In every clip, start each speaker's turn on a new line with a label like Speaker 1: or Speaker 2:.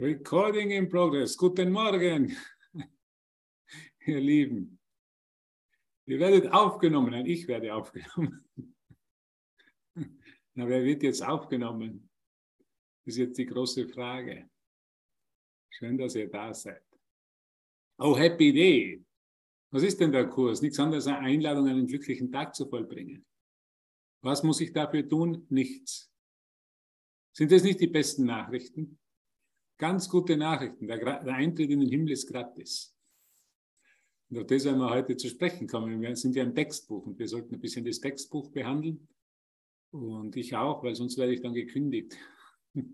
Speaker 1: Recording in progress. Guten Morgen, ihr Lieben. Ihr werdet aufgenommen, nein, ich werde aufgenommen. Na, wer wird jetzt aufgenommen? Ist jetzt die große Frage. Schön, dass ihr da seid. Oh, Happy Day. Was ist denn der Kurs? Nichts anderes als eine Einladung, einen glücklichen Tag zu vollbringen. Was muss ich dafür tun? Nichts. Sind das nicht die besten Nachrichten? Ganz gute Nachrichten. Der, der Eintritt in den Himmel ist gratis. Und auf das werden wir heute zu sprechen kommen. Wir sind ja im Textbuch und wir sollten ein bisschen das Textbuch behandeln. Und ich auch, weil sonst werde ich dann gekündigt.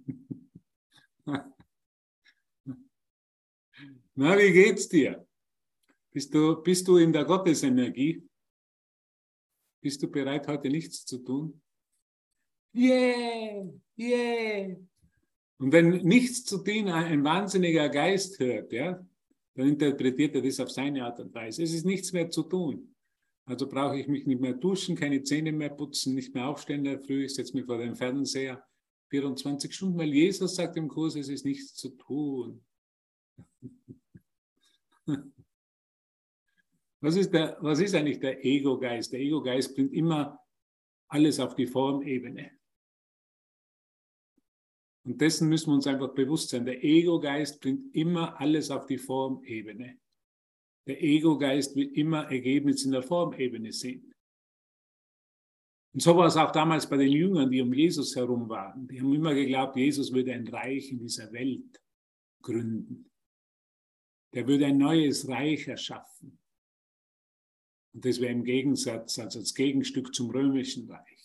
Speaker 1: Na, wie geht's dir? Bist du, bist du in der Gottesenergie? Bist du bereit, heute nichts zu tun? Yeah, yeah, und wenn nichts zu tun ein wahnsinniger Geist hört, ja, dann interpretiert er das auf seine Art und Weise. Es ist nichts mehr zu tun. Also brauche ich mich nicht mehr duschen, keine Zähne mehr putzen, nicht mehr aufstehen in der Früh, ich setze mich vor den Fernseher 24 Stunden, weil Jesus sagt im Kurs, es ist nichts zu tun. Was ist, der, was ist eigentlich der Ego-Geist? Der Ego-Geist bringt immer alles auf die Formebene. Und dessen müssen wir uns einfach bewusst sein. Der Ego-Geist bringt immer alles auf die Formebene. Der Ego-Geist will immer Ergebnis in der Formebene sehen. Und so war es auch damals bei den Jüngern, die um Jesus herum waren. Die haben immer geglaubt, Jesus würde ein Reich in dieser Welt gründen. Der würde ein neues Reich erschaffen. Und das wäre im Gegensatz, also als Gegenstück zum römischen Reich.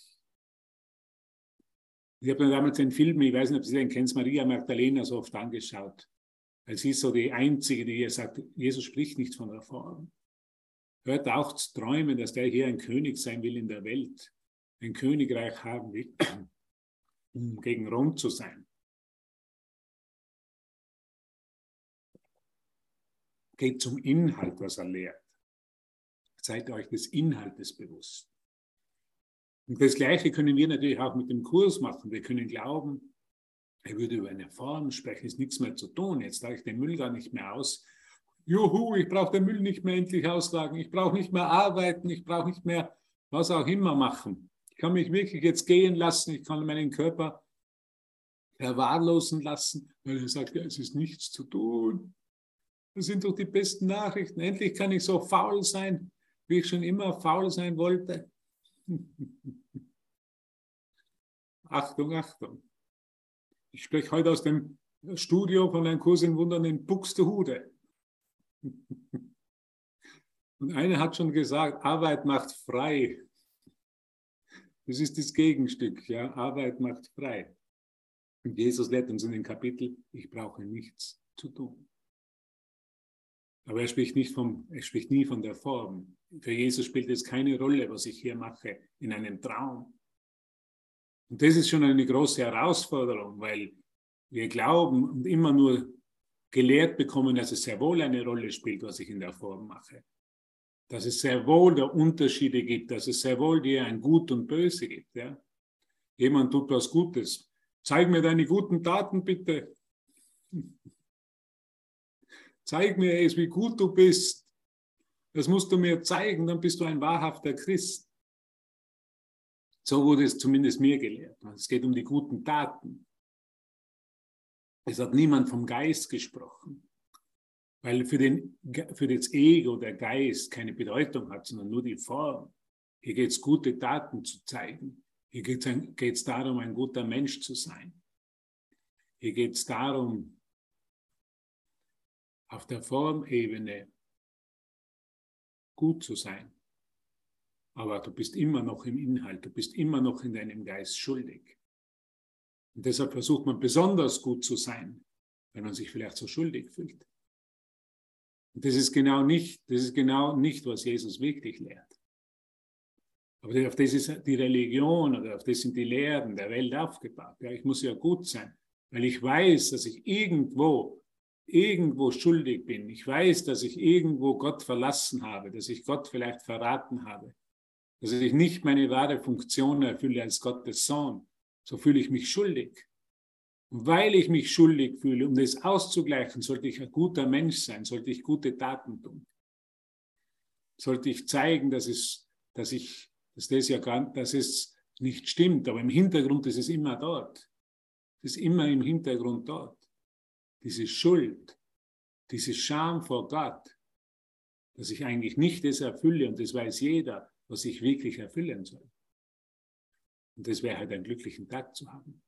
Speaker 1: Ich habe mir damals den Film, ich weiß nicht, ob Sie den kennen, Maria Magdalena so oft angeschaut. Weil sie ist so die Einzige, die hier sagt, Jesus spricht nicht von Reform. Hört auch zu träumen, dass der hier ein König sein will in der Welt, ein Königreich haben will, um gegen Rom zu sein. Geht zum Inhalt, was er lehrt. Seid euch des Inhaltes bewusst. Und das Gleiche können wir natürlich auch mit dem Kurs machen. Wir können glauben, er würde über eine Form sprechen, ist nichts mehr zu tun. Jetzt trage ich den Müll gar nicht mehr aus. Juhu, ich brauche den Müll nicht mehr endlich austragen. Ich brauche nicht mehr arbeiten. Ich brauche nicht mehr was auch immer machen. Ich kann mich wirklich jetzt gehen lassen. Ich kann meinen Körper verwahrlosen lassen, weil er sagt, ja, es ist nichts zu tun. Das sind doch die besten Nachrichten. Endlich kann ich so faul sein, wie ich schon immer faul sein wollte. Achtung, Achtung. Ich spreche heute aus dem Studio von einem Kurs in Wundern in Buxtehude. Und einer hat schon gesagt, Arbeit macht frei. Das ist das Gegenstück, ja, Arbeit macht frei. Und Jesus lehrt uns in dem Kapitel, ich brauche nichts zu tun. Aber er spricht, nicht vom, er spricht nie von der Form. Für Jesus spielt es keine Rolle, was ich hier mache, in einem Traum. Und das ist schon eine große Herausforderung, weil wir glauben und immer nur gelehrt bekommen, dass es sehr wohl eine Rolle spielt, was ich in der Form mache. Dass es sehr wohl da Unterschiede gibt, dass es sehr wohl dir ein Gut und Böse gibt. Ja? Jemand tut was Gutes. Zeig mir deine guten Taten bitte. Zeig mir es, wie gut du bist. Das musst du mir zeigen, dann bist du ein wahrhafter Christ. So wurde es zumindest mir gelehrt. Es geht um die guten Taten. Es hat niemand vom Geist gesprochen, weil für, den, für das Ego der Geist keine Bedeutung hat, sondern nur die Form. Hier geht es, gute Taten zu zeigen. Hier geht es darum, ein guter Mensch zu sein. Hier geht es darum, auf der Formebene gut zu sein. Aber du bist immer noch im Inhalt, du bist immer noch in deinem Geist schuldig. Und deshalb versucht man besonders gut zu sein, wenn man sich vielleicht so schuldig fühlt. Und das ist genau nicht, das ist genau nicht, was Jesus wirklich lehrt. Aber auf das ist die Religion oder auf das sind die Lehren der Welt aufgebaut. Ja, ich muss ja gut sein, weil ich weiß, dass ich irgendwo irgendwo schuldig bin. Ich weiß, dass ich irgendwo Gott verlassen habe, dass ich Gott vielleicht verraten habe, dass ich nicht meine wahre Funktion erfülle als Gottes Sohn. So fühle ich mich schuldig. Und weil ich mich schuldig fühle, um das auszugleichen, sollte ich ein guter Mensch sein, sollte ich gute Taten tun. Sollte ich zeigen, dass es, dass ich, dass das ja gar, dass es nicht stimmt, aber im Hintergrund ist es immer dort. Es ist immer im Hintergrund dort. Diese Schuld, diese Scham vor Gott, dass ich eigentlich nicht das erfülle und das weiß jeder, was ich wirklich erfüllen soll. Und das wäre halt einen glücklichen Tag zu haben.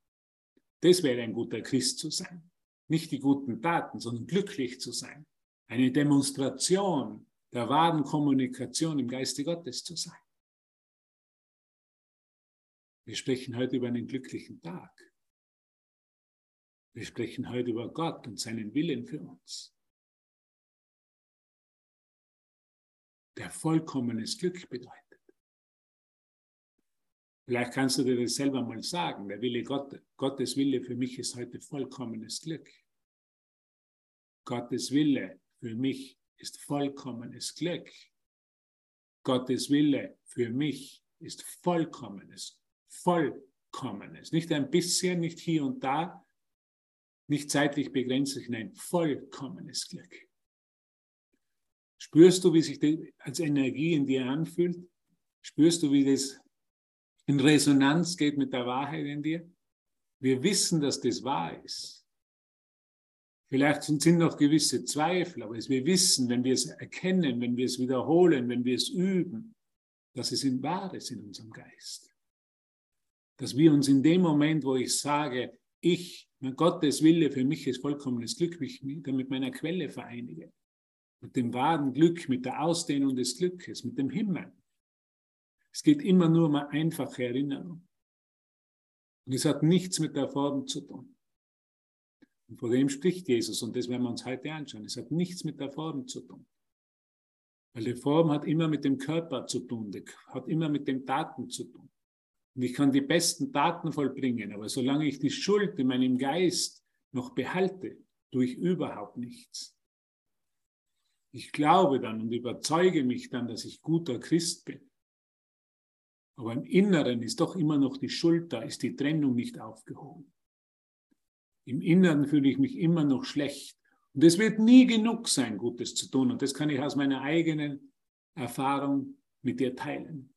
Speaker 1: Das wäre ein guter Christ zu sein. Nicht die guten Taten, sondern glücklich zu sein. Eine Demonstration der wahren Kommunikation im Geiste Gottes zu sein. Wir sprechen heute über einen glücklichen Tag. Wir sprechen heute über Gott und seinen Willen für uns. Der vollkommenes Glück bedeutet. Vielleicht kannst du dir das selber mal sagen. Der Wille Gott, Gottes Wille für mich ist heute vollkommenes Glück. Gottes Wille für mich ist vollkommenes Glück. Gottes Wille für mich ist vollkommenes, vollkommenes. Nicht ein bisschen, nicht hier und da, nicht zeitlich begrenzt, nein, vollkommenes Glück. Spürst du, wie sich das als Energie in dir anfühlt? Spürst du, wie das in Resonanz geht mit der Wahrheit in dir. Wir wissen, dass das wahr ist. Vielleicht sind noch gewisse Zweifel, aber wir wissen, wenn wir es erkennen, wenn wir es wiederholen, wenn wir es üben, dass es in wahr ist in unserem Geist. Dass wir uns in dem Moment, wo ich sage, ich, mein Gottes Wille für mich ist vollkommenes Glück, mich wieder mit meiner Quelle vereinige. Mit dem wahren Glück, mit der Ausdehnung des Glückes, mit dem Himmel. Es geht immer nur um eine einfache Erinnerung. Und es hat nichts mit der Form zu tun. Und vor dem spricht Jesus und das werden wir uns heute anschauen. Es hat nichts mit der Form zu tun. Weil die Form hat immer mit dem Körper zu tun, die hat immer mit den Taten zu tun. Und ich kann die besten Taten vollbringen, aber solange ich die Schuld in meinem Geist noch behalte, tue ich überhaupt nichts. Ich glaube dann und überzeuge mich dann, dass ich guter Christ bin. Aber im Inneren ist doch immer noch die Schuld da, ist die Trennung nicht aufgehoben. Im Inneren fühle ich mich immer noch schlecht. Und es wird nie genug sein, Gutes zu tun. Und das kann ich aus meiner eigenen Erfahrung mit dir teilen.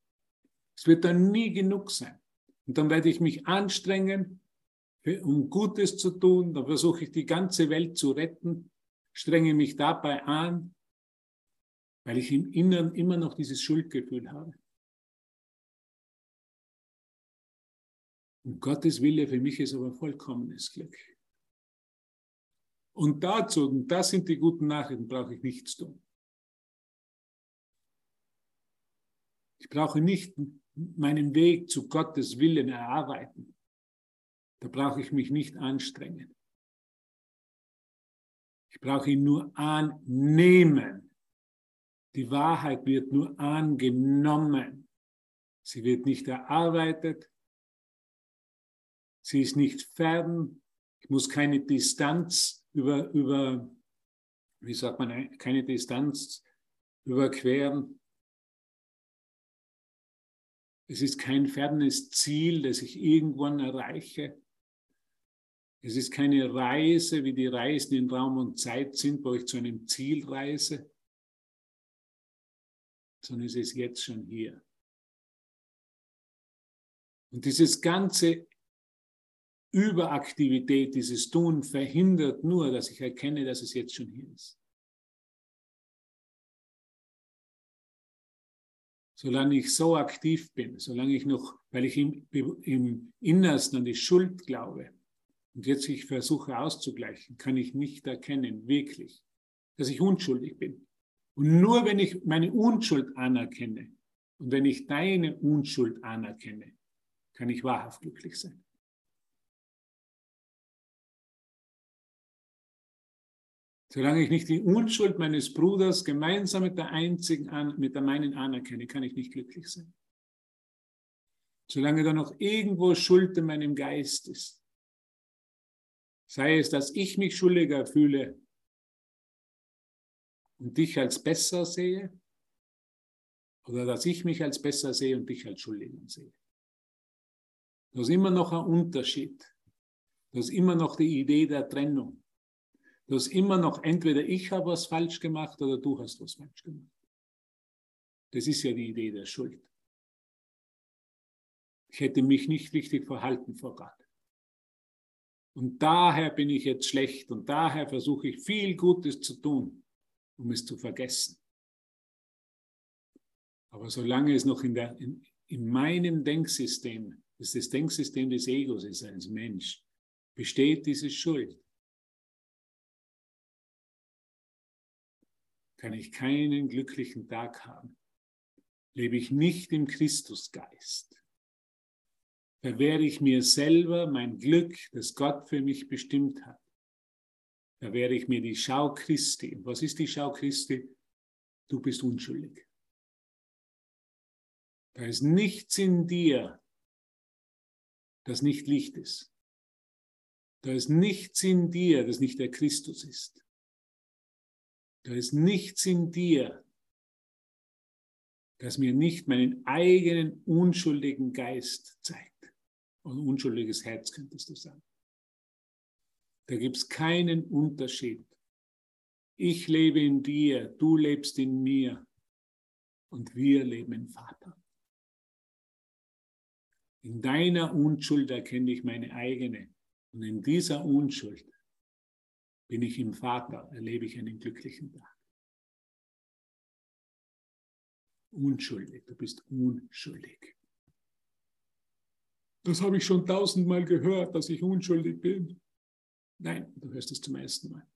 Speaker 1: Es wird dann nie genug sein. Und dann werde ich mich anstrengen, um Gutes zu tun. Dann versuche ich die ganze Welt zu retten, strenge mich dabei an, weil ich im Inneren immer noch dieses Schuldgefühl habe. Und Gottes Wille für mich ist aber vollkommenes Glück. Und dazu, und das sind die guten Nachrichten, brauche ich nichts tun. Ich brauche nicht meinen Weg zu Gottes Willen erarbeiten. Da brauche ich mich nicht anstrengen. Ich brauche ihn nur annehmen. Die Wahrheit wird nur angenommen. Sie wird nicht erarbeitet, Sie ist nicht fern. Ich muss keine Distanz über, über wie sagt man, keine Distanz überqueren. Es ist kein fernes Ziel, das ich irgendwann erreiche. Es ist keine Reise, wie die Reisen in Raum und Zeit sind, wo ich zu einem Ziel reise, sondern es ist jetzt schon hier. Und dieses ganze Überaktivität, dieses Tun verhindert nur, dass ich erkenne, dass es jetzt schon hier ist. Solange ich so aktiv bin, solange ich noch, weil ich im, im Innersten an die Schuld glaube und jetzt ich versuche auszugleichen, kann ich nicht erkennen, wirklich, dass ich unschuldig bin. Und nur wenn ich meine Unschuld anerkenne und wenn ich deine Unschuld anerkenne, kann ich wahrhaft glücklich sein. Solange ich nicht die Unschuld meines Bruders gemeinsam mit der einzigen, mit der meinen anerkenne, kann ich nicht glücklich sein. Solange da noch irgendwo Schuld in meinem Geist ist, sei es, dass ich mich schuldiger fühle und dich als besser sehe, oder dass ich mich als besser sehe und dich als schuldiger sehe. Da ist immer noch ein Unterschied. Du hast immer noch die Idee der Trennung. Du hast immer noch entweder ich habe was falsch gemacht oder du hast was falsch gemacht. Das ist ja die Idee der Schuld. Ich hätte mich nicht richtig verhalten vor Gott. Und daher bin ich jetzt schlecht und daher versuche ich viel Gutes zu tun, um es zu vergessen. Aber solange es noch in, der, in, in meinem Denksystem, das ist das Denksystem des Egos ist als Mensch, besteht diese Schuld, kann ich keinen glücklichen Tag haben. Lebe ich nicht im Christusgeist, verwehre ich mir selber mein Glück, das Gott für mich bestimmt hat. Verwehre ich mir die Schau Christi. Und was ist die Schau Christi? Du bist unschuldig. Da ist nichts in dir, das nicht Licht ist. Da ist nichts in dir, das nicht der Christus ist. Da ist nichts in dir, das mir nicht meinen eigenen unschuldigen Geist zeigt. Und unschuldiges Herz könntest du sagen. Da gibt es keinen Unterschied. Ich lebe in dir, du lebst in mir und wir leben im Vater. In deiner Unschuld erkenne ich meine eigene und in dieser Unschuld bin ich im Vater, erlebe ich einen glücklichen Tag. Unschuldig, du bist unschuldig. Das habe ich schon tausendmal gehört, dass ich unschuldig bin. Nein, du hörst es zum ersten Mal.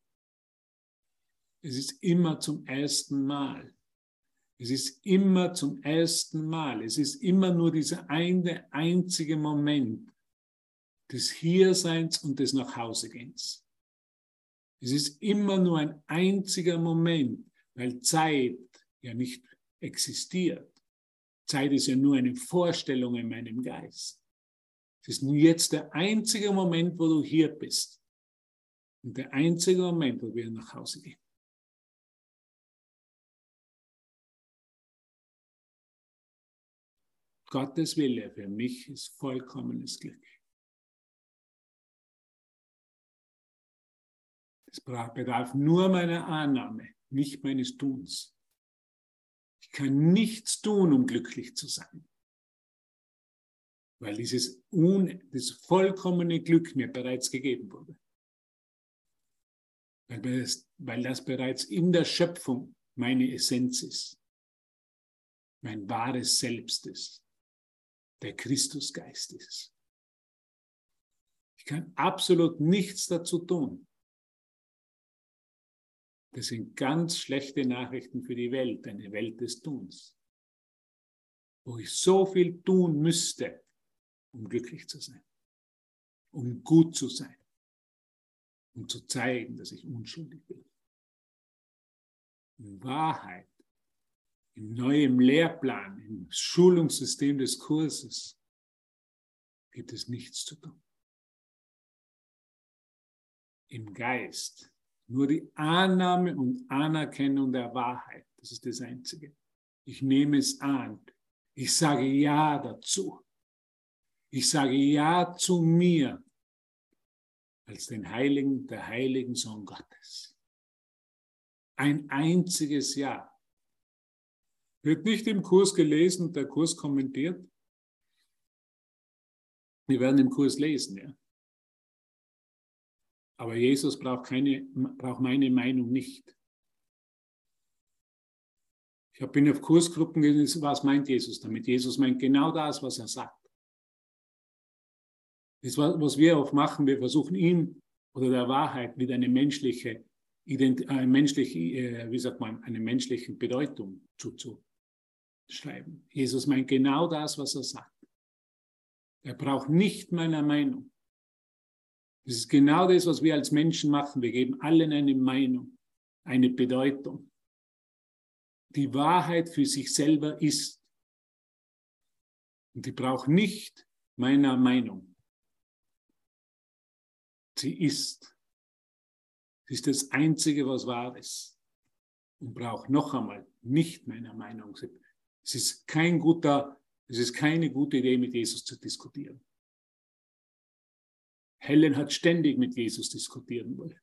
Speaker 1: Es ist immer zum ersten Mal. Es ist immer zum ersten Mal. Es ist immer nur dieser eine einzige Moment des Hierseins und des Nachhausegehens. Es ist immer nur ein einziger Moment, weil Zeit ja nicht existiert. Zeit ist ja nur eine Vorstellung in meinem Geist. Es ist nur jetzt der einzige Moment, wo du hier bist. Und der einzige Moment, wo wir nach Hause gehen. Gottes Wille für mich ist vollkommenes Glück. Es bedarf nur meiner Annahme, nicht meines Tuns. Ich kann nichts tun, um glücklich zu sein. Weil dieses un, das vollkommene Glück mir bereits gegeben wurde. Weil das, weil das bereits in der Schöpfung meine Essenz ist. Mein wahres Selbst ist. Der Christusgeist ist. Ich kann absolut nichts dazu tun. Das sind ganz schlechte Nachrichten für die Welt, eine Welt des Tuns, wo ich so viel tun müsste, um glücklich zu sein, um gut zu sein, um zu zeigen, dass ich unschuldig bin. In Wahrheit, im neuen Lehrplan, im Schulungssystem des Kurses gibt es nichts zu tun. Im Geist nur die Annahme und Anerkennung der Wahrheit. Das ist das Einzige. Ich nehme es an. Ich sage Ja dazu. Ich sage Ja zu mir als den Heiligen, der heiligen Sohn Gottes. Ein einziges Ja. Wird nicht im Kurs gelesen der Kurs kommentiert. Wir werden im Kurs lesen, ja. Aber Jesus braucht, keine, braucht meine Meinung nicht. Ich bin auf Kursgruppen gelesen, was meint Jesus damit? Jesus meint genau das, was er sagt. Das, was wir auch machen, wir versuchen ihm oder der Wahrheit mit einer menschlichen, eine menschliche, äh, wie sagt man, eine menschliche Bedeutung zuzuschreiben. Jesus meint genau das, was er sagt. Er braucht nicht meiner Meinung. Das ist genau das, was wir als Menschen machen. Wir geben allen eine Meinung, eine Bedeutung. Die Wahrheit für sich selber ist. Und die braucht nicht meiner Meinung. Sie ist. Sie ist das Einzige, was wahr ist. Und braucht noch einmal nicht meiner Meinung. Es ist kein guter, es ist keine gute Idee, mit Jesus zu diskutieren. Helen hat ständig mit Jesus diskutieren wollen.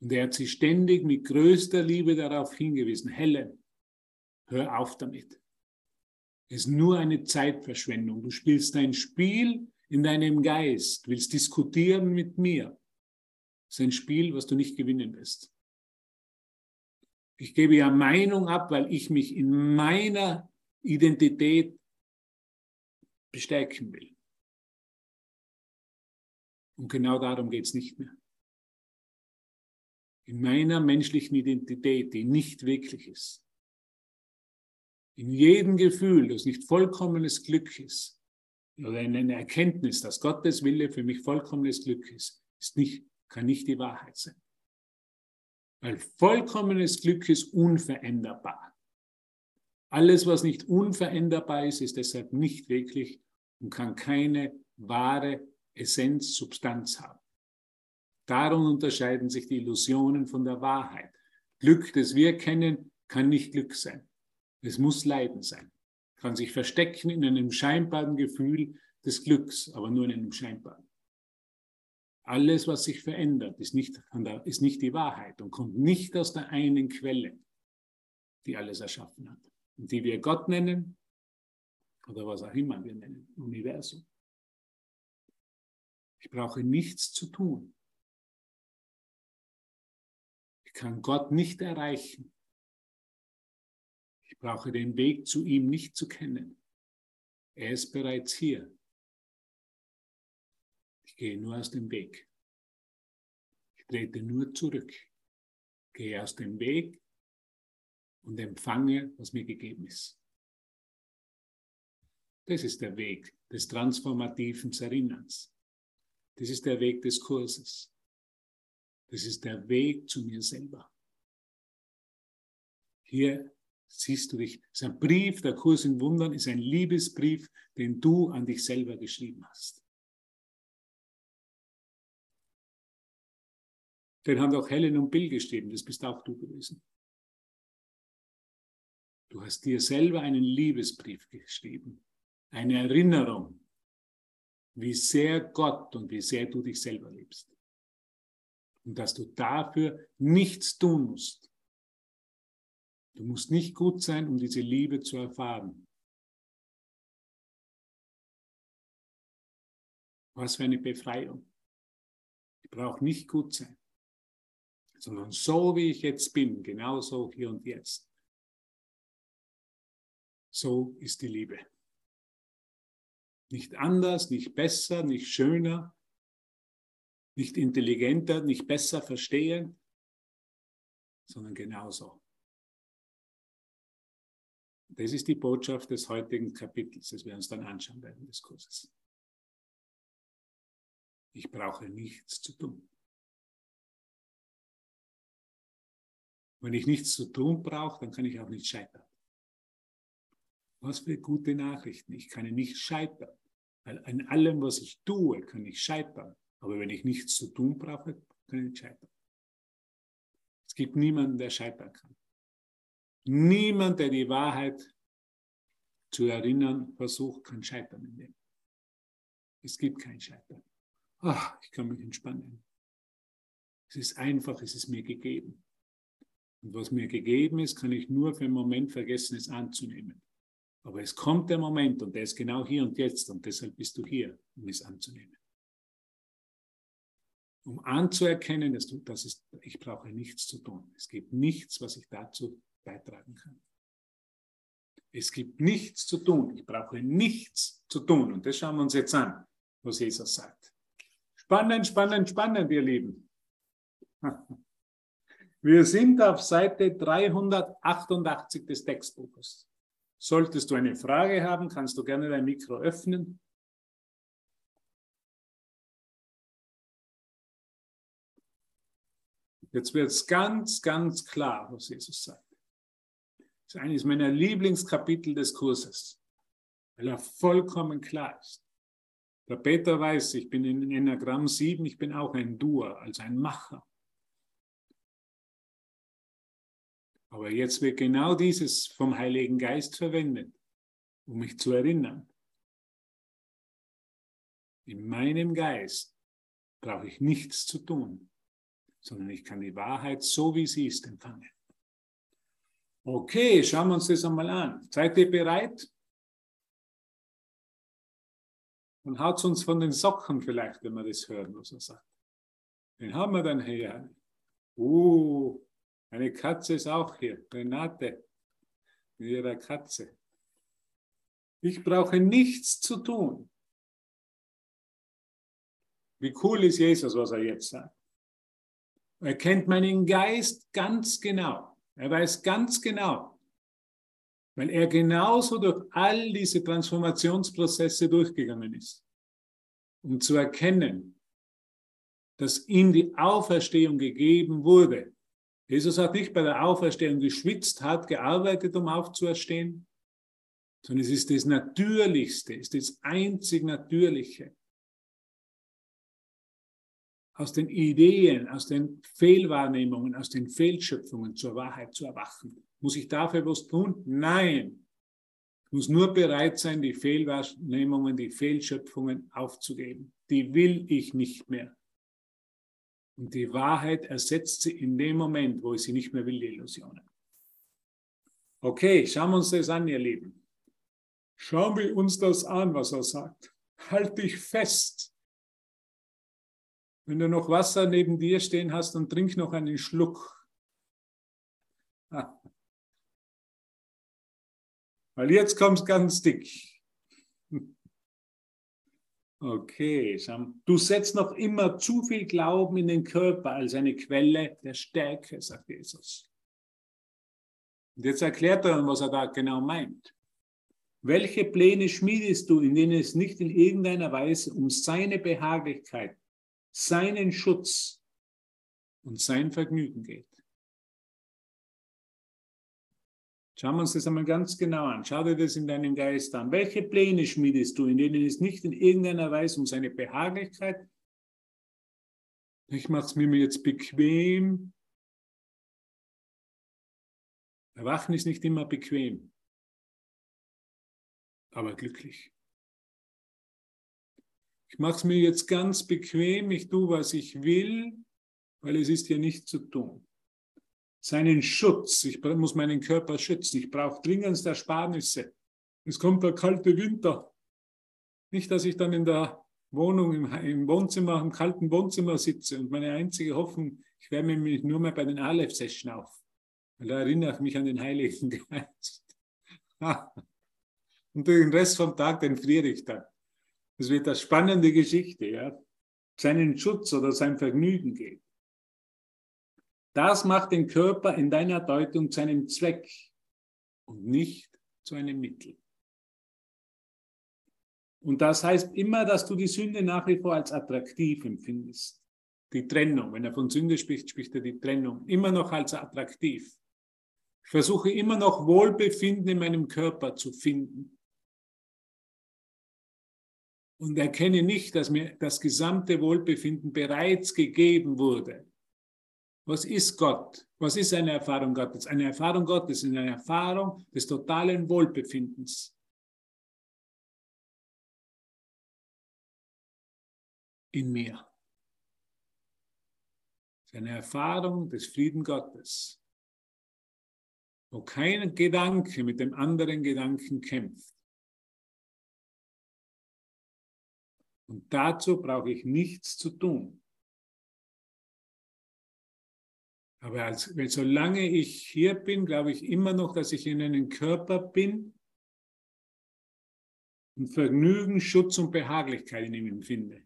Speaker 1: Und er hat sie ständig mit größter Liebe darauf hingewiesen, Helen, hör auf damit. Es ist nur eine Zeitverschwendung. Du spielst ein Spiel in deinem Geist, willst diskutieren mit mir. Es ist ein Spiel, was du nicht gewinnen wirst. Ich gebe ja Meinung ab, weil ich mich in meiner Identität bestärken will. Und genau darum geht es nicht mehr. In meiner menschlichen Identität, die nicht wirklich ist, in jedem Gefühl, das nicht vollkommenes Glück ist, oder in einer Erkenntnis, dass Gottes Wille für mich vollkommenes Glück ist, ist nicht, kann nicht die Wahrheit sein. Weil vollkommenes Glück ist unveränderbar. Alles, was nicht unveränderbar ist, ist deshalb nicht wirklich und kann keine wahre Essenz, Substanz haben. Darum unterscheiden sich die Illusionen von der Wahrheit. Glück, das wir kennen, kann nicht Glück sein. Es muss Leiden sein. Kann sich verstecken in einem scheinbaren Gefühl des Glücks, aber nur in einem scheinbaren. Alles, was sich verändert, ist nicht, ist nicht die Wahrheit und kommt nicht aus der einen Quelle, die alles erschaffen hat. Und die wir Gott nennen oder was auch immer wir nennen, Universum. Ich brauche nichts zu tun. Ich kann Gott nicht erreichen. Ich brauche den Weg zu ihm nicht zu kennen. Er ist bereits hier. Ich gehe nur aus dem Weg. Ich trete nur zurück. Gehe aus dem Weg und empfange, was mir gegeben ist. Das ist der Weg des transformativen Erinnerns. Das ist der Weg des Kurses. Das ist der Weg zu mir selber. Hier siehst du dich, das ist ein Brief, der Kurs in Wundern ist ein Liebesbrief, den du an dich selber geschrieben hast. Den haben auch Helen und Bill geschrieben, das bist auch du gewesen. Du hast dir selber einen Liebesbrief geschrieben, eine Erinnerung wie sehr Gott und wie sehr du dich selber liebst. Und dass du dafür nichts tun musst. Du musst nicht gut sein, um diese Liebe zu erfahren. Was für eine Befreiung. Ich brauche nicht gut sein, sondern so wie ich jetzt bin, genauso hier und jetzt. So ist die Liebe. Nicht anders, nicht besser, nicht schöner, nicht intelligenter, nicht besser verstehen, sondern genauso. Das ist die Botschaft des heutigen Kapitels, das wir uns dann anschauen werden des Kurses. Ich brauche nichts zu tun. Wenn ich nichts zu tun brauche, dann kann ich auch nicht scheitern. Was für gute Nachrichten. Ich kann nicht scheitern. Weil an allem, was ich tue, kann ich scheitern. Aber wenn ich nichts zu tun brauche, kann ich scheitern. Es gibt niemanden, der scheitern kann. Niemand, der die Wahrheit zu erinnern versucht, kann scheitern in dem. Es gibt kein Scheitern. Ach, ich kann mich entspannen. Es ist einfach, es ist mir gegeben. Und was mir gegeben ist, kann ich nur für einen Moment vergessen, es anzunehmen. Aber es kommt der Moment und der ist genau hier und jetzt und deshalb bist du hier, um es anzunehmen. Um anzuerkennen, dass du, das ist, ich brauche nichts zu tun. Es gibt nichts, was ich dazu beitragen kann. Es gibt nichts zu tun. Ich brauche nichts zu tun. Und das schauen wir uns jetzt an, was Jesus sagt. Spannend, spannend, spannend, ihr Lieben. Wir sind auf Seite 388 des Textbuches. Solltest du eine Frage haben, kannst du gerne dein Mikro öffnen. Jetzt wird es ganz, ganz klar, was Jesus sagt. Das ist eines meiner Lieblingskapitel des Kurses, weil er vollkommen klar ist. Der Peter weiß, ich bin in Enneagramm 7, ich bin auch ein Doer, also ein Macher. Aber jetzt wird genau dieses vom Heiligen Geist verwendet, um mich zu erinnern. in meinem Geist brauche ich nichts zu tun, sondern ich kann die Wahrheit so, wie sie ist, empfangen. Okay, schauen wir uns das einmal an. Seid ihr bereit? Dann haut es uns von den Socken vielleicht, wenn wir das hören, was er sagt. Den haben wir dann hier. Uh, eine Katze ist auch hier. Renate mit ihrer Katze. Ich brauche nichts zu tun. Wie cool ist Jesus, was er jetzt sagt. Er kennt meinen Geist ganz genau. Er weiß ganz genau, weil er genauso durch all diese Transformationsprozesse durchgegangen ist, um zu erkennen, dass ihm die Auferstehung gegeben wurde. Jesus hat nicht bei der Auferstehung geschwitzt, hat gearbeitet, um aufzuerstehen, sondern es ist das Natürlichste, es ist das einzig Natürliche. Aus den Ideen, aus den Fehlwahrnehmungen, aus den Fehlschöpfungen zur Wahrheit zu erwachen. Muss ich dafür was tun? Nein. Ich muss nur bereit sein, die Fehlwahrnehmungen, die Fehlschöpfungen aufzugeben. Die will ich nicht mehr. Und die Wahrheit ersetzt sie in dem Moment, wo ich sie nicht mehr will, die Illusionen. Okay, schauen wir uns das an, ihr Lieben. Schauen wir uns das an, was er sagt. Halt dich fest. Wenn du noch Wasser neben dir stehen hast, dann trink noch einen Schluck. Weil jetzt kommt es ganz dick. Okay, du setzt noch immer zu viel Glauben in den Körper als eine Quelle der Stärke, sagt Jesus. Und jetzt erklärt er, was er da genau meint. Welche Pläne schmiedest du, in denen es nicht in irgendeiner Weise um seine Behaglichkeit, seinen Schutz und sein Vergnügen geht? Schauen wir uns das einmal ganz genau an. Schau dir das in deinem Geist an. Welche Pläne schmiedest du, in denen es nicht in irgendeiner Weise um seine Behaglichkeit, ich mache es mir jetzt bequem. Erwachen ist nicht immer bequem aber glücklich. Ich mache es mir jetzt ganz bequem, ich tue, was ich will, weil es ist ja nicht zu tun. Seinen Schutz, ich muss meinen Körper schützen, ich brauche dringendste Ersparnisse. Es kommt der kalte Winter. Nicht, dass ich dann in der Wohnung, im, im Wohnzimmer, im kalten Wohnzimmer sitze und meine einzige Hoffnung, ich wärme mich nur mehr bei den Aleph-Session auf. Weil da erinnere ich mich an den Heiligen Geist. Und den Rest vom Tag, den friere ich dann. Das wird eine spannende Geschichte, ja. Seinen Schutz oder sein Vergnügen geht. Das macht den Körper in deiner Deutung zu einem Zweck und nicht zu einem Mittel. Und das heißt immer, dass du die Sünde nach wie vor als attraktiv empfindest. Die Trennung. Wenn er von Sünde spricht, spricht er die Trennung. Immer noch als attraktiv. Ich versuche immer noch Wohlbefinden in meinem Körper zu finden und erkenne nicht, dass mir das gesamte Wohlbefinden bereits gegeben wurde. Was ist Gott? Was ist eine Erfahrung Gottes? Eine Erfahrung Gottes ist eine Erfahrung des totalen Wohlbefindens. In mir. Eine Erfahrung des Frieden Gottes, wo kein Gedanke mit dem anderen Gedanken kämpft. Und dazu brauche ich nichts zu tun. Aber als, solange ich hier bin, glaube ich immer noch, dass ich in einem Körper bin und Vergnügen, Schutz und Behaglichkeit in ihm empfinde.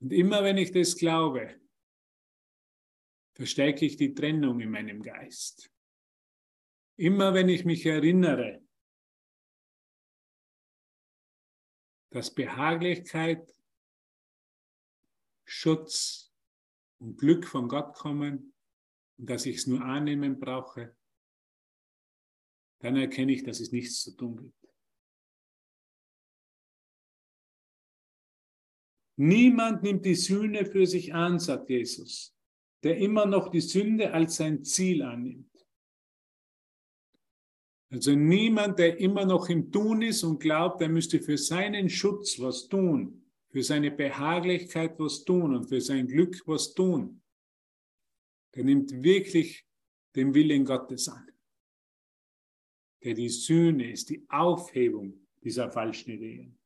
Speaker 1: Und immer wenn ich das glaube, verstärke ich die Trennung in meinem Geist. Immer wenn ich mich erinnere, dass Behaglichkeit, Schutz und Glück von Gott kommen und dass ich es nur annehmen brauche, dann erkenne ich, dass es nichts zu tun gibt. Niemand nimmt die Sühne für sich an, sagt Jesus, der immer noch die Sünde als sein Ziel annimmt. Also niemand, der immer noch im Tun ist und glaubt, er müsste für seinen Schutz was tun, für seine Behaglichkeit was tun und für sein Glück was tun, der nimmt wirklich den Willen Gottes an, der die Sühne ist, die Aufhebung dieser falschen Ideen.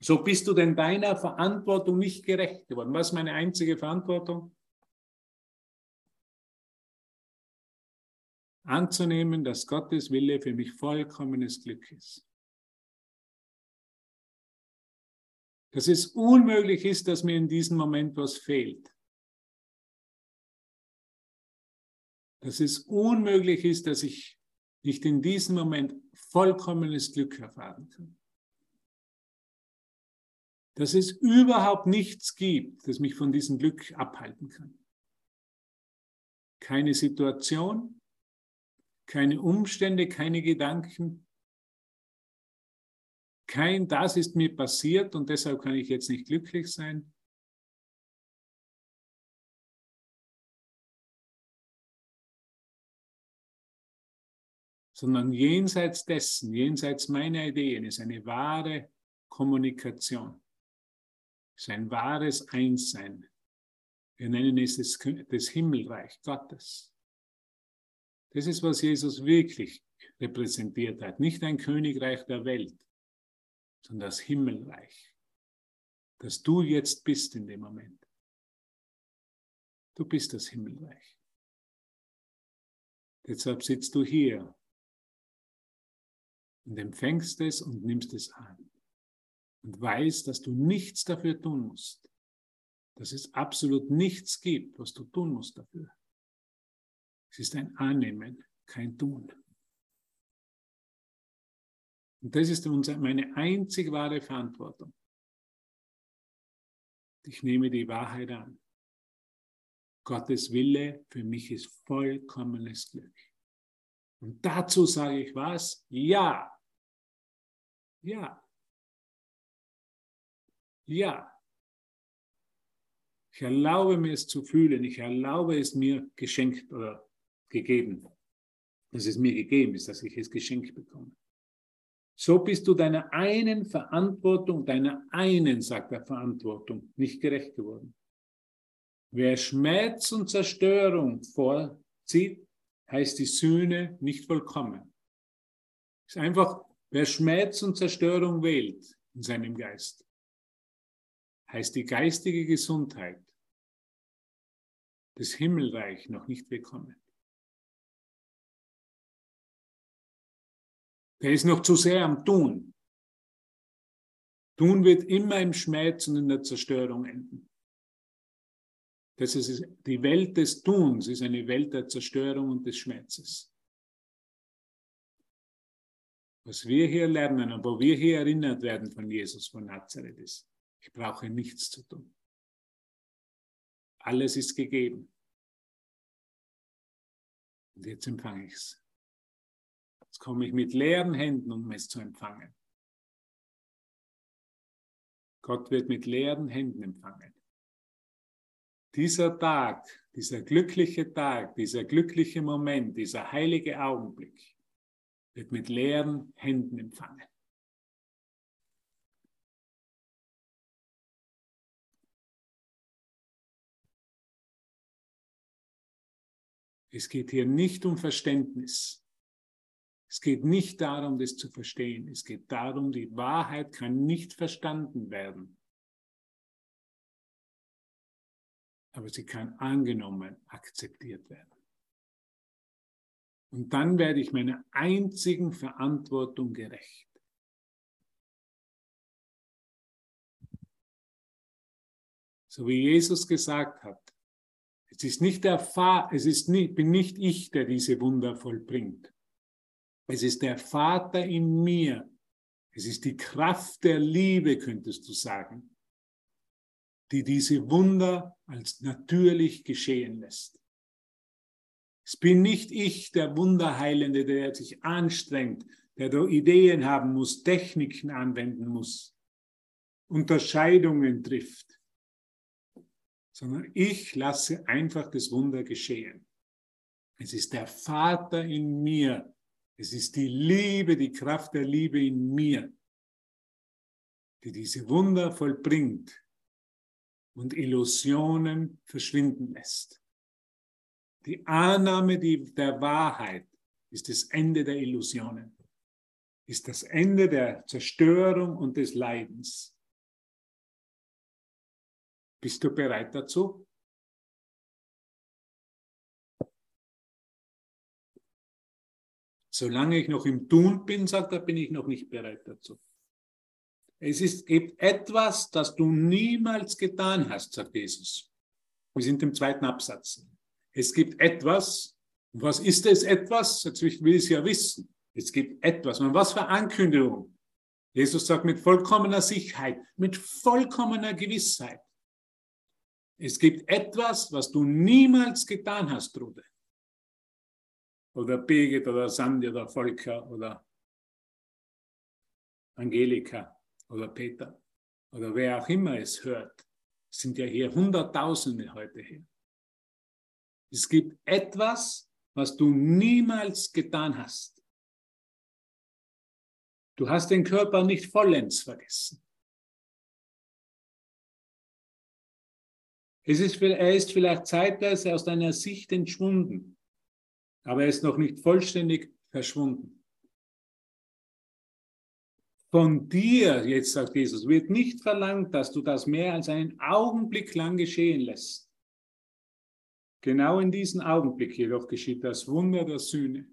Speaker 1: So bist du denn deiner Verantwortung nicht gerecht geworden. Was ist meine einzige Verantwortung? Anzunehmen, dass Gottes Wille für mich vollkommenes Glück ist. Dass es unmöglich ist, dass mir in diesem Moment was fehlt. Dass es unmöglich ist, dass ich nicht in diesem Moment vollkommenes Glück erfahren kann dass es überhaupt nichts gibt, das mich von diesem Glück abhalten kann. Keine Situation, keine Umstände, keine Gedanken, kein das ist mir passiert und deshalb kann ich jetzt nicht glücklich sein. Sondern jenseits dessen, jenseits meiner Ideen ist eine wahre Kommunikation ist ein wahres Einssein. Wir nennen es das, das Himmelreich Gottes. Das ist, was Jesus wirklich repräsentiert hat. Nicht ein Königreich der Welt, sondern das Himmelreich, das du jetzt bist in dem Moment. Du bist das Himmelreich. Deshalb sitzt du hier und empfängst es und nimmst es an und weißt, dass du nichts dafür tun musst. Dass es absolut nichts gibt, was du tun musst dafür. Es ist ein Annehmen, kein Tun. Und das ist meine einzig wahre Verantwortung. Ich nehme die Wahrheit an. Gottes Wille für mich ist vollkommenes Glück. Und dazu sage ich was? Ja. Ja. Ja. Ich erlaube mir es zu fühlen. Ich erlaube es mir geschenkt oder gegeben. Dass es mir gegeben ist, dass ich es geschenkt bekomme. So bist du deiner einen Verantwortung, deiner einen, sagt er, Verantwortung, nicht gerecht geworden. Wer Schmerz und Zerstörung vorzieht, heißt die Sühne nicht vollkommen. Ist einfach, wer Schmerz und Zerstörung wählt in seinem Geist, heißt die geistige Gesundheit des Himmelreich noch nicht bekommen. Der ist noch zu sehr am Tun. Tun wird immer im Schmerz und in der Zerstörung enden. Das ist die Welt des Tuns, ist eine Welt der Zerstörung und des Schmerzes. Was wir hier lernen und wo wir hier erinnert werden von Jesus von Nazareth ist, ich brauche nichts zu tun. Alles ist gegeben. Und jetzt empfange ich es. Jetzt komme ich mit leeren Händen, um es zu empfangen. Gott wird mit leeren Händen empfangen. Dieser Tag, dieser glückliche Tag, dieser glückliche Moment, dieser heilige Augenblick wird mit leeren Händen empfangen. Es geht hier nicht um Verständnis. Es geht nicht darum, das zu verstehen. Es geht darum, die Wahrheit kann nicht verstanden werden. Aber sie kann angenommen, akzeptiert werden. Und dann werde ich meiner einzigen Verantwortung gerecht. So wie Jesus gesagt hat, es ist nicht der Vater, es ist nicht, bin nicht ich, der diese Wunder vollbringt. Es ist der Vater in mir. Es ist die Kraft der Liebe, könntest du sagen, die diese Wunder als natürlich geschehen lässt. Es bin nicht ich, der Wunderheilende, der sich anstrengt, der da Ideen haben muss, Techniken anwenden muss, Unterscheidungen trifft sondern ich lasse einfach das Wunder geschehen. Es ist der Vater in mir, Es ist die Liebe, die Kraft der Liebe in mir, die diese Wunder vollbringt und Illusionen verschwinden lässt. Die Annahme der Wahrheit ist das Ende der Illusionen, ist das Ende der Zerstörung und des Leidens. Bist du bereit dazu? Solange ich noch im Tun bin, sagt er, bin ich noch nicht bereit dazu. Es ist, gibt etwas, das du niemals getan hast, sagt Jesus. Wir sind im zweiten Absatz. Es gibt etwas. Was ist es etwas? Jetzt will ich es ja wissen. Es gibt etwas. Und was für Ankündigung? Jesus sagt mit vollkommener Sicherheit, mit vollkommener Gewissheit. Es gibt etwas, was du niemals getan hast, Trude. Oder Birgit oder Sandy oder Volker oder Angelika oder Peter oder wer auch immer es hört, sind ja hier Hunderttausende heute hier. Es gibt etwas, was du niemals getan hast. Du hast den Körper nicht vollends vergessen. Es ist, er ist vielleicht zeitweise aus deiner Sicht entschwunden, aber er ist noch nicht vollständig verschwunden. Von dir, jetzt sagt Jesus, wird nicht verlangt, dass du das mehr als einen Augenblick lang geschehen lässt. Genau in diesem Augenblick jedoch geschieht das Wunder der Sühne.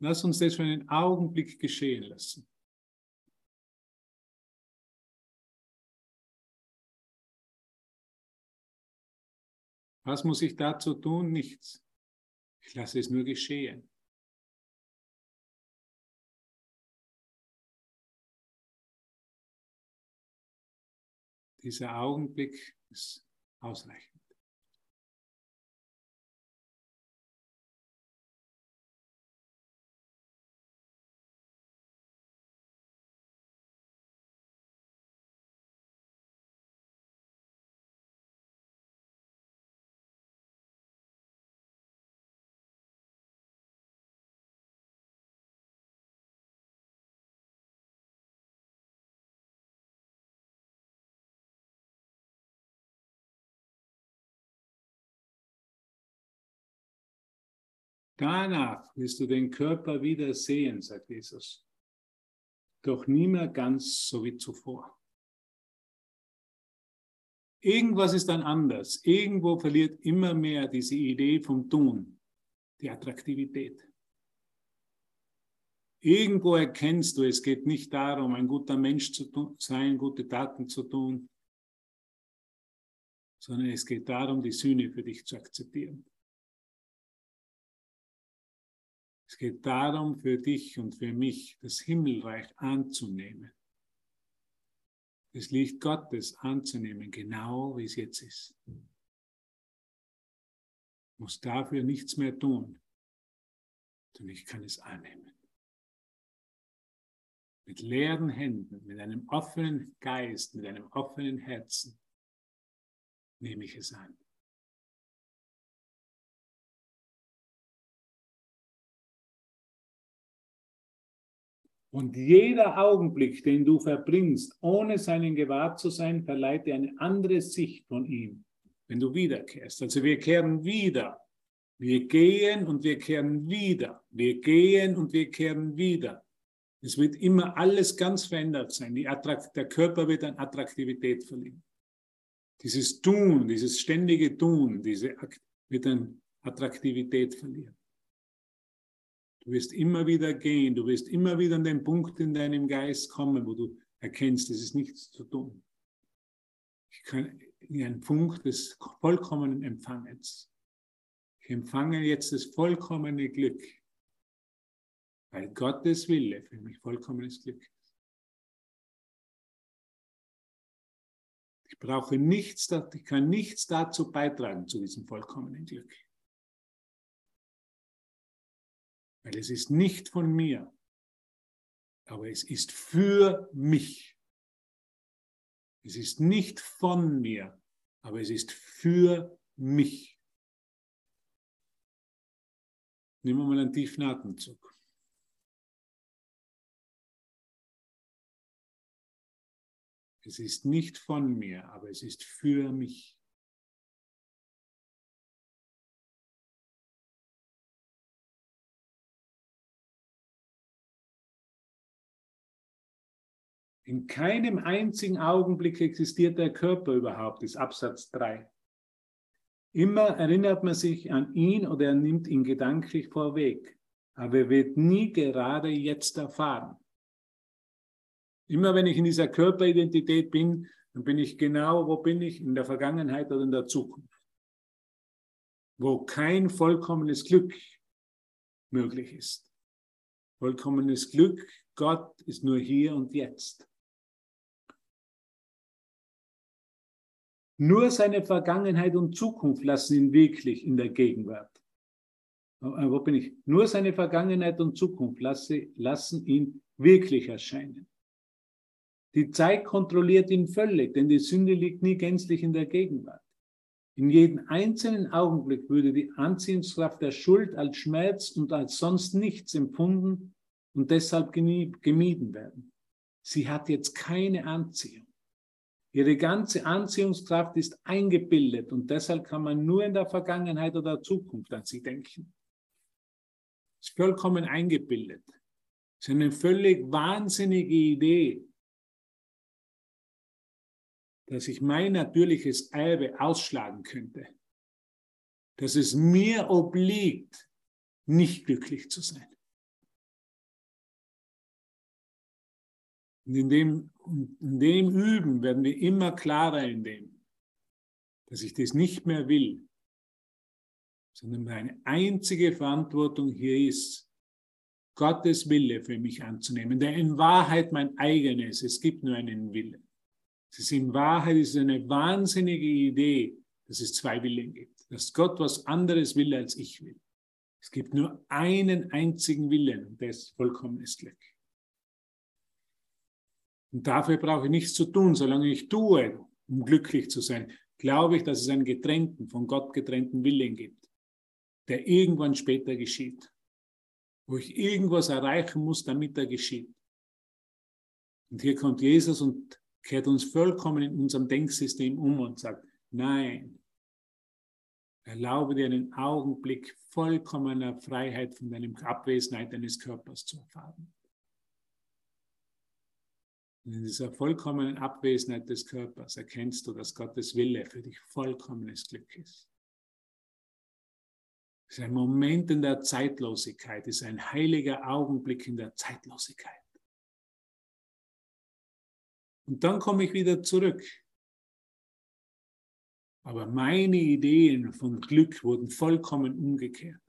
Speaker 1: Lass uns das für einen Augenblick geschehen lassen. Was muss ich dazu tun? Nichts. Ich lasse es nur geschehen. Dieser Augenblick ist ausreichend. Danach wirst du den Körper wieder sehen, sagt Jesus. Doch nie mehr ganz so wie zuvor. Irgendwas ist dann anders. Irgendwo verliert immer mehr diese Idee vom Tun, die Attraktivität. Irgendwo erkennst du, es geht nicht darum, ein guter Mensch zu sein, gute Taten zu tun, sondern es geht darum, die Sühne für dich zu akzeptieren. Es geht darum, für dich und für mich das Himmelreich anzunehmen. Das Licht Gottes anzunehmen, genau wie es jetzt ist. Ich muss dafür nichts mehr tun, denn ich kann es annehmen. Mit leeren Händen, mit einem offenen Geist, mit einem offenen Herzen nehme ich es an. Und jeder Augenblick, den du verbringst, ohne seinen gewahrt zu sein, verleiht dir eine andere Sicht von ihm, wenn du wiederkehrst. Also wir kehren wieder. Wir gehen und wir kehren wieder. Wir gehen und wir kehren wieder. Es wird immer alles ganz verändert sein. der Körper wird an Attraktivität verlieren. Dieses Tun, dieses ständige Tun, diese wird an Attraktivität verlieren. Du wirst immer wieder gehen, du wirst immer wieder an den Punkt in deinem Geist kommen, wo du erkennst, es ist nichts zu tun. Ich kann in einen Punkt des vollkommenen Empfangens. Ich empfange jetzt das vollkommene Glück, weil Gottes Wille für mich vollkommenes Glück ist. Ich brauche nichts, ich kann nichts dazu beitragen zu diesem vollkommenen Glück. Weil es ist nicht von mir, aber es ist für mich. Es ist nicht von mir, aber es ist für mich. Nehmen wir mal einen tiefen Atemzug. Es ist nicht von mir, aber es ist für mich. In keinem einzigen Augenblick existiert der Körper überhaupt, ist Absatz 3. Immer erinnert man sich an ihn oder er nimmt ihn gedanklich vorweg, aber er wird nie gerade jetzt erfahren. Immer wenn ich in dieser Körperidentität bin, dann bin ich genau, wo bin ich, in der Vergangenheit oder in der Zukunft, wo kein vollkommenes Glück möglich ist. Vollkommenes Glück, Gott ist nur hier und jetzt. Nur seine Vergangenheit und Zukunft lassen ihn wirklich in der Gegenwart. Äh, wo bin ich? Nur seine Vergangenheit und Zukunft lasse, lassen ihn wirklich erscheinen. Die Zeit kontrolliert ihn völlig, denn die Sünde liegt nie gänzlich in der Gegenwart. In jedem einzelnen Augenblick würde die Anziehungskraft der Schuld als Schmerz und als sonst nichts empfunden und deshalb gemieden werden. Sie hat jetzt keine Anziehung. Ihre ganze Anziehungskraft ist eingebildet und deshalb kann man nur in der Vergangenheit oder Zukunft an sie denken. Ist vollkommen eingebildet. Es ist eine völlig wahnsinnige Idee, dass ich mein natürliches Erbe ausschlagen könnte. Dass es mir obliegt, nicht glücklich zu sein. Und in dem, in dem Üben werden wir immer klarer in dem, dass ich das nicht mehr will, sondern meine einzige Verantwortung hier ist, Gottes Wille für mich anzunehmen, der in Wahrheit mein eigenes, es gibt nur einen Willen. Es ist in Wahrheit ist eine wahnsinnige Idee, dass es zwei Willen gibt, dass Gott was anderes will, als ich will. Es gibt nur einen einzigen Willen und der ist vollkommenes Glück. Und dafür brauche ich nichts zu tun, solange ich tue, um glücklich zu sein, glaube ich, dass es einen getrennten, von Gott getrennten Willen gibt, der irgendwann später geschieht, wo ich irgendwas erreichen muss, damit er geschieht. Und hier kommt Jesus und kehrt uns vollkommen in unserem Denksystem um und sagt, nein, erlaube dir einen Augenblick vollkommener Freiheit von deiner Abwesenheit deines Körpers zu erfahren. In dieser vollkommenen Abwesenheit des Körpers erkennst du, dass Gottes Wille für dich vollkommenes Glück ist. Es ist ein Moment in der Zeitlosigkeit, es ist ein heiliger Augenblick in der Zeitlosigkeit. Und dann komme ich wieder zurück. Aber meine Ideen von Glück wurden vollkommen umgekehrt.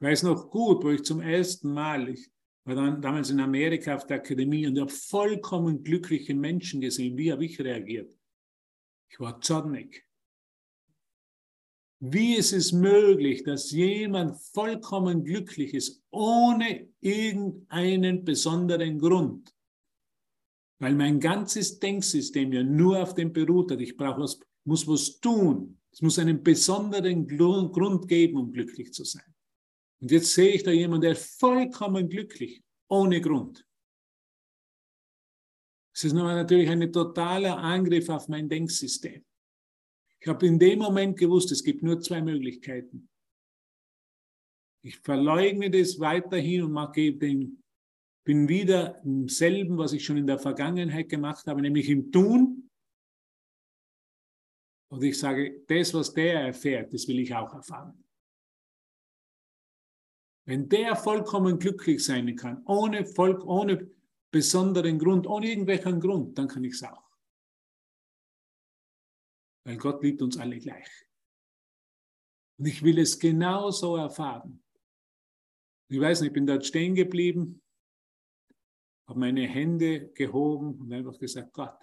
Speaker 1: Ich weiß noch gut, wo ich zum ersten Mal, ich war dann damals in Amerika auf der Akademie und habe vollkommen glückliche Menschen gesehen. Wie habe ich reagiert? Ich war zornig. Wie ist es möglich, dass jemand vollkommen glücklich ist, ohne irgendeinen besonderen Grund? Weil mein ganzes Denksystem ja nur auf dem beruht hat. Ich brauche was, muss was tun. Es muss einen besonderen Grund geben, um glücklich zu sein. Und jetzt sehe ich da jemanden, der ist vollkommen glücklich, ohne Grund. Es ist natürlich ein totaler Angriff auf mein Denksystem. Ich habe in dem Moment gewusst, es gibt nur zwei Möglichkeiten. Ich verleugne das weiterhin und mache den, bin wieder im selben, was ich schon in der Vergangenheit gemacht habe, nämlich im Tun. Und ich sage, das, was der erfährt, das will ich auch erfahren. Wenn der vollkommen glücklich sein kann, ohne, Volk, ohne besonderen Grund, ohne irgendwelchen Grund, dann kann ich es auch. Weil Gott liebt uns alle gleich. Und ich will es genauso erfahren. Ich weiß nicht, ich bin dort stehen geblieben, habe meine Hände gehoben und einfach gesagt, Gott,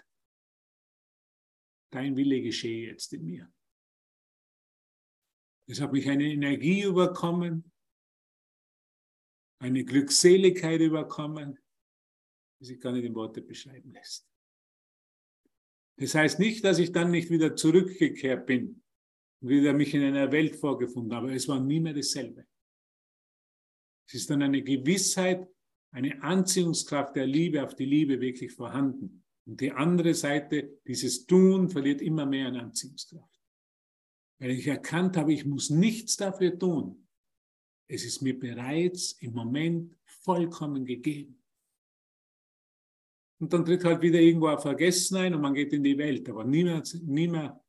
Speaker 1: dein Wille geschehe jetzt in mir. Es hat mich eine Energie überkommen, eine Glückseligkeit überkommen, die sich gar nicht in Worte beschreiben lässt. Das heißt nicht, dass ich dann nicht wieder zurückgekehrt bin und wieder mich in einer Welt vorgefunden habe. Es war nie mehr dasselbe. Es ist dann eine Gewissheit, eine Anziehungskraft der Liebe auf die Liebe wirklich vorhanden. Und die andere Seite, dieses Tun, verliert immer mehr an Anziehungskraft. Weil ich erkannt habe, ich muss nichts dafür tun. Es ist mir bereits im Moment vollkommen gegeben. Und dann tritt halt wieder irgendwo ein Vergessen ein und man geht in die Welt. Aber nie mehr, nie mehr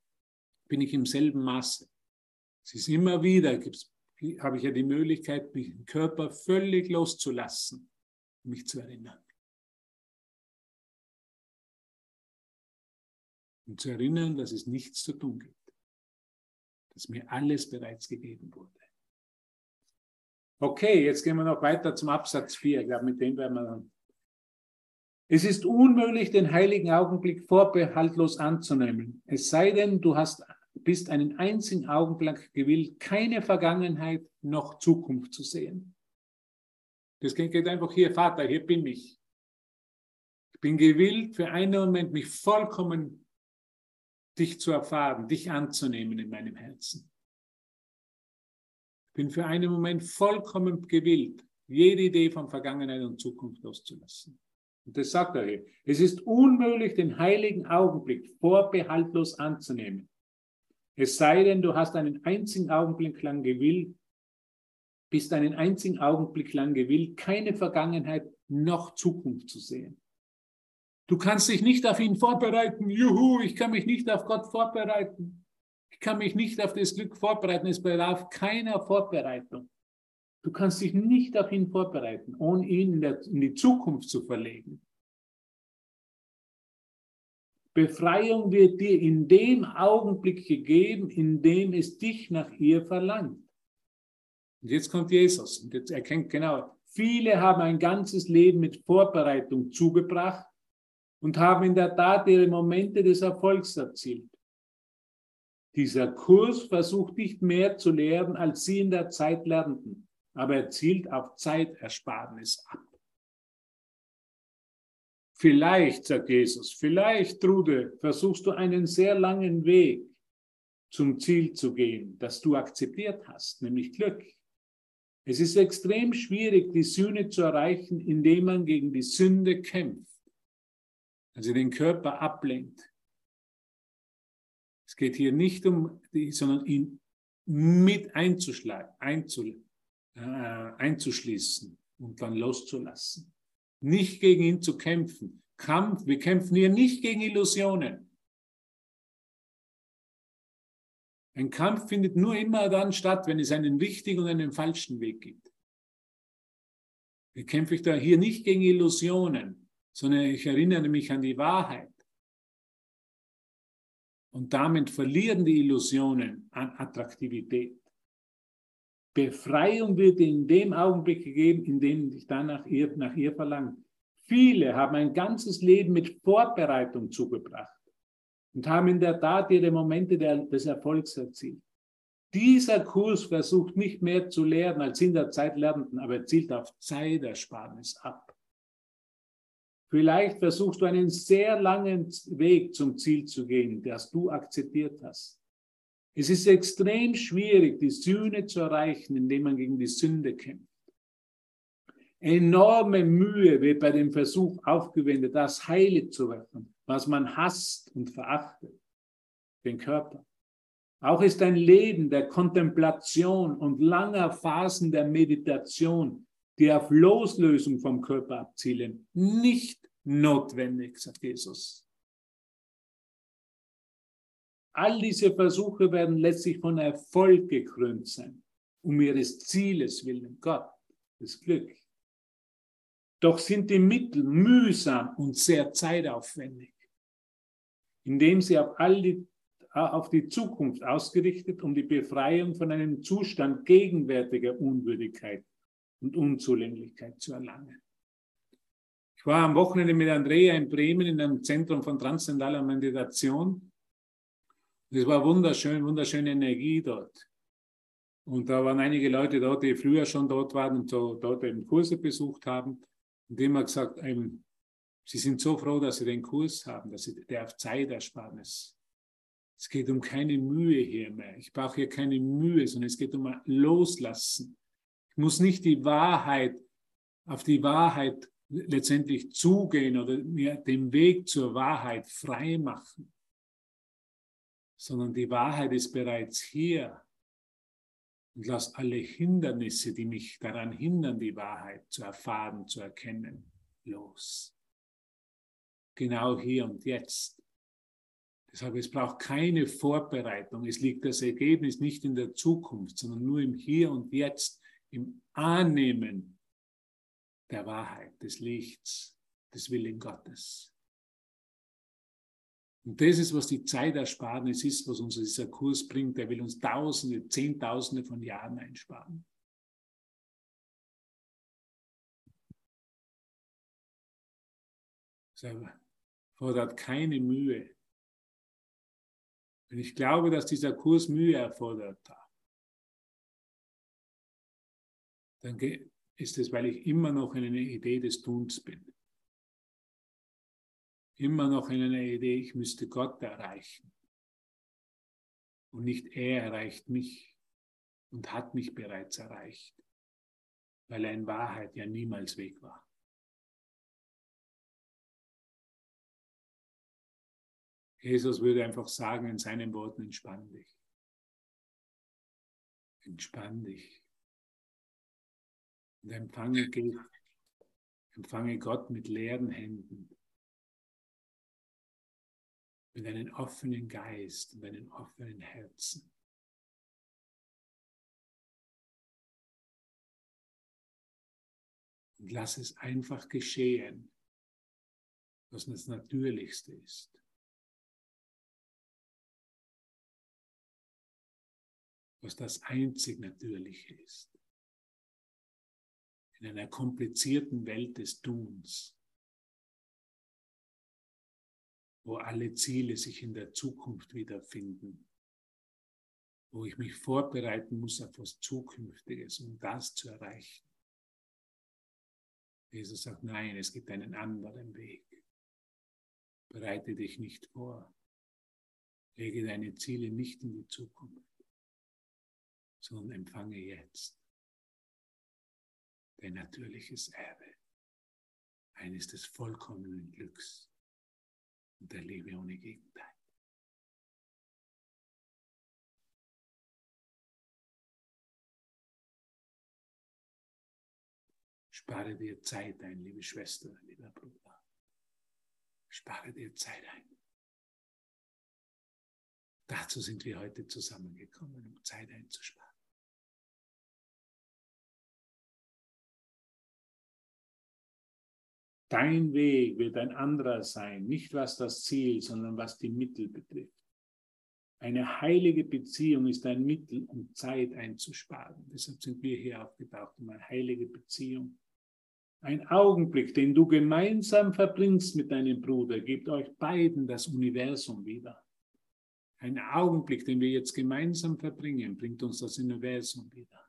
Speaker 1: bin ich im selben Maße. Es ist immer wieder, habe ich ja die Möglichkeit, mich im Körper völlig loszulassen, mich zu erinnern. Und zu erinnern, dass es nichts zu tun gibt. Dass mir alles bereits gegeben wurde. Okay, jetzt gehen wir noch weiter zum Absatz 4. Ich glaube, mit dem werden wir dann. Es ist unmöglich, den heiligen Augenblick vorbehaltlos anzunehmen. Es sei denn, du hast, bist einen einzigen Augenblick gewillt, keine Vergangenheit noch Zukunft zu sehen. Das geht einfach hier, Vater, hier bin ich. Ich bin gewillt, für einen Moment mich vollkommen dich zu erfahren, dich anzunehmen in meinem Herzen. Bin für einen Moment vollkommen gewillt, jede Idee von Vergangenheit und Zukunft loszulassen. Und das sagt er hier. Es ist unmöglich, den heiligen Augenblick vorbehaltlos anzunehmen. Es sei denn, du hast einen einzigen Augenblick lang gewillt, bist einen einzigen Augenblick lang gewillt, keine Vergangenheit noch Zukunft zu sehen. Du kannst dich nicht auf ihn vorbereiten. Juhu, ich kann mich nicht auf Gott vorbereiten. Ich kann mich nicht auf das Glück vorbereiten. Es bedarf keiner Vorbereitung. Du kannst dich nicht auf ihn vorbereiten, ohne ihn in, der, in die Zukunft zu verlegen. Befreiung wird dir in dem Augenblick gegeben, in dem es dich nach ihr verlangt. Und jetzt kommt Jesus und jetzt erkennt genau, viele haben ein ganzes Leben mit Vorbereitung zugebracht und haben in der Tat ihre Momente des Erfolgs erzielt. Dieser Kurs versucht nicht mehr zu lehren, als sie in der Zeit lernten, aber er zielt auf Zeitersparnis ab. Vielleicht, sagt Jesus, vielleicht, Trude, versuchst du einen sehr langen Weg zum Ziel zu gehen, das du akzeptiert hast, nämlich Glück. Es ist extrem schwierig, die Sühne zu erreichen, indem man gegen die Sünde kämpft also den Körper ablenkt. Geht hier nicht um, die, sondern ihn mit einzuschlagen, einzu, äh, einzuschließen und dann loszulassen. Nicht gegen ihn zu kämpfen. Kampf, wir kämpfen hier nicht gegen Illusionen. Ein Kampf findet nur immer dann statt, wenn es einen richtigen und einen falschen Weg gibt. Wir kämpfen da hier nicht gegen Illusionen sondern ich erinnere mich an die Wahrheit. Und damit verlieren die Illusionen an Attraktivität. Befreiung wird in dem Augenblick gegeben, in dem ich dann nach ihr, nach ihr verlange. Viele haben ein ganzes Leben mit Vorbereitung zugebracht und haben in der Tat ihre Momente der, des Erfolgs erzielt. Dieser Kurs versucht nicht mehr zu lernen, als in der Zeit lernten, aber er zielt auf Zeitersparnis ab. Vielleicht versuchst du einen sehr langen Weg zum Ziel zu gehen, das du akzeptiert hast. Es ist extrem schwierig, die Sühne zu erreichen, indem man gegen die Sünde kämpft. Enorme Mühe wird bei dem Versuch aufgewendet, das heilig zu werden, was man hasst und verachtet, den Körper. Auch ist ein Leben der Kontemplation und langer Phasen der Meditation die auf Loslösung vom Körper abzielen, nicht notwendig, sagt Jesus. All diese Versuche werden letztlich von Erfolg gekrönt sein, um ihres Zieles willen, Gott, das Glück. Doch sind die Mittel mühsam und sehr zeitaufwendig, indem sie auf, all die, auf die Zukunft ausgerichtet, um die Befreiung von einem Zustand gegenwärtiger Unwürdigkeit und Unzulänglichkeit zu erlangen. Ich war am Wochenende mit Andrea in Bremen in einem Zentrum von transzendentaler Meditation. Es war wunderschön, wunderschöne Energie dort. Und da waren einige Leute dort, die früher schon dort waren und so dort eben Kurse besucht haben. Und die haben gesagt, eben, sie sind so froh, dass sie den Kurs haben, dass sie der auf Zeitersparnis Es geht um keine Mühe hier mehr. Ich brauche hier keine Mühe, sondern es geht um ein Loslassen. Muss nicht die Wahrheit, auf die Wahrheit letztendlich zugehen oder mir den Weg zur Wahrheit frei machen, sondern die Wahrheit ist bereits hier. Und lass alle Hindernisse, die mich daran hindern, die Wahrheit zu erfahren, zu erkennen, los. Genau hier und jetzt. Deshalb, es braucht keine Vorbereitung. Es liegt das Ergebnis nicht in der Zukunft, sondern nur im Hier und Jetzt, im Annehmen der Wahrheit, des Lichts, des Willen Gottes. Und das ist, was die Zeitersparnis ist, was uns dieser Kurs bringt. Der will uns Tausende, Zehntausende von Jahren einsparen. Es fordert keine Mühe. Wenn ich glaube, dass dieser Kurs Mühe erfordert, dann ist es, weil ich immer noch in einer Idee des Tuns bin. Immer noch in einer Idee, ich müsste Gott erreichen. Und nicht er erreicht mich und hat mich bereits erreicht, weil er in Wahrheit ja niemals weg war. Jesus würde einfach sagen in seinen Worten, entspann dich. Entspann dich und empfange, empfange Gott mit leeren Händen, mit einem offenen Geist und einem offenen Herzen. Und lass es einfach geschehen, was das Natürlichste ist. Was das einzig Natürliche ist in einer komplizierten Welt des Tuns, wo alle Ziele sich in der Zukunft wiederfinden, wo ich mich vorbereiten muss auf was Zukünftiges, um das zu erreichen. Jesus sagt, nein, es gibt einen anderen Weg. Bereite dich nicht vor. Lege deine Ziele nicht in die Zukunft, sondern empfange jetzt dein natürliches Erbe, eines des vollkommenen Glücks und der Liebe ohne Gegenteil. Spare dir Zeit ein, liebe Schwester, lieber Bruder. Spare dir Zeit ein. Dazu sind wir heute zusammengekommen, um Zeit einzusparen. Dein Weg wird ein anderer sein, nicht was das Ziel, sondern was die Mittel betrifft. Eine heilige Beziehung ist ein Mittel, um Zeit einzusparen. Deshalb sind wir hier aufgetaucht, um eine heilige Beziehung. Ein Augenblick, den du gemeinsam verbringst mit deinem Bruder, gibt euch beiden das Universum wieder. Ein Augenblick, den wir jetzt gemeinsam verbringen, bringt uns das Universum wieder.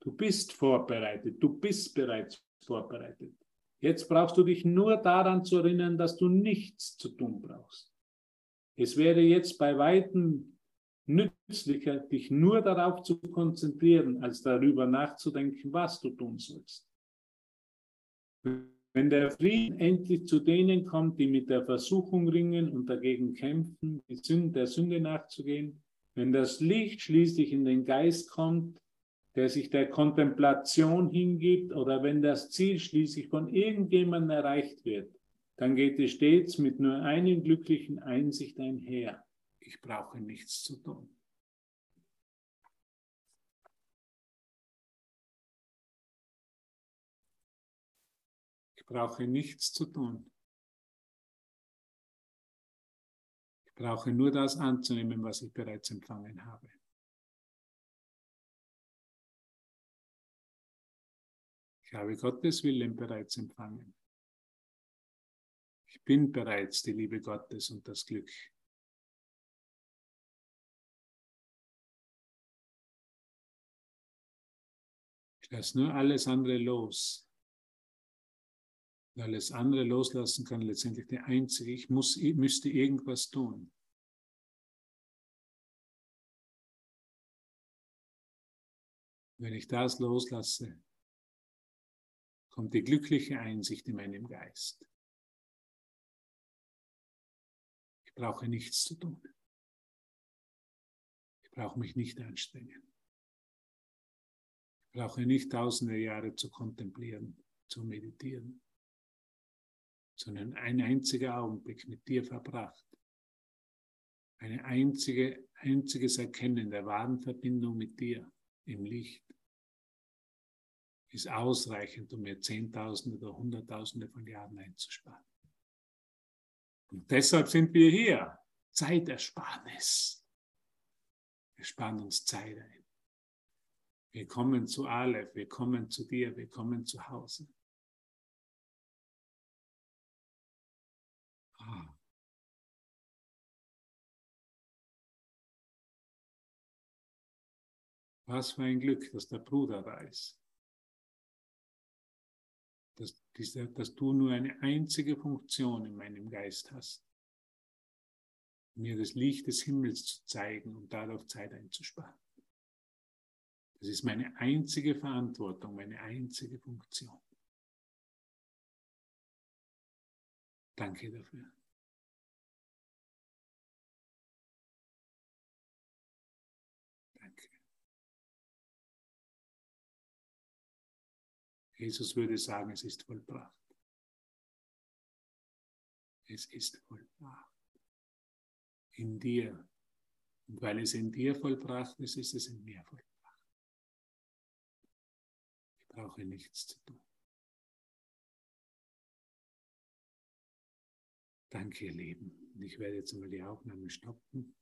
Speaker 1: Du bist vorbereitet, du bist bereits vorbereitet. Jetzt brauchst du dich nur daran zu erinnern, dass du nichts zu tun brauchst. Es wäre jetzt bei weitem nützlicher, dich nur darauf zu konzentrieren, als darüber nachzudenken, was du tun sollst. Wenn der Frieden endlich zu denen kommt, die mit der Versuchung ringen und dagegen kämpfen, der Sünde nachzugehen, wenn das Licht schließlich in den Geist kommt, der sich der Kontemplation hingibt oder wenn das Ziel schließlich von irgendjemandem erreicht wird, dann geht es stets mit nur einem glücklichen Einsicht einher. Ich brauche nichts zu tun. Ich brauche nichts zu tun. Ich brauche nur das anzunehmen, was ich bereits empfangen habe. Ich habe Gottes Willen bereits empfangen. Ich bin bereits die Liebe Gottes und das Glück. Ich lasse nur alles andere los. Und alles andere loslassen kann letztendlich der einzige, ich muss, ich müsste irgendwas tun. Wenn ich das loslasse, kommt die glückliche Einsicht in meinem Geist. Ich brauche nichts zu tun. Ich brauche mich nicht anstrengen. Ich brauche nicht tausende Jahre zu kontemplieren, zu meditieren, sondern ein einziger Augenblick mit dir verbracht. Eine einzige, einziges Erkennen der wahren Verbindung mit dir im Licht ist ausreichend, um mir Zehntausende oder Hunderttausende von Jahren einzusparen. Und deshalb sind wir hier. Zeitersparnis. Wir sparen uns Zeit ein. Wir kommen zu Aleph, wir kommen zu dir, wir kommen zu Hause. Ah. Was für ein Glück, dass der Bruder da ist dass, dass du nur eine einzige Funktion in meinem Geist hast, mir das Licht des Himmels zu zeigen und dadurch Zeit einzusparen. Das ist meine einzige Verantwortung, meine einzige Funktion. Danke dafür. Jesus würde sagen, es ist vollbracht. Es ist vollbracht. In dir. Und weil es in dir vollbracht ist, ist es in mir vollbracht. Ich brauche nichts zu tun. Danke, ihr Lieben. Ich werde jetzt einmal die Aufnahme stoppen.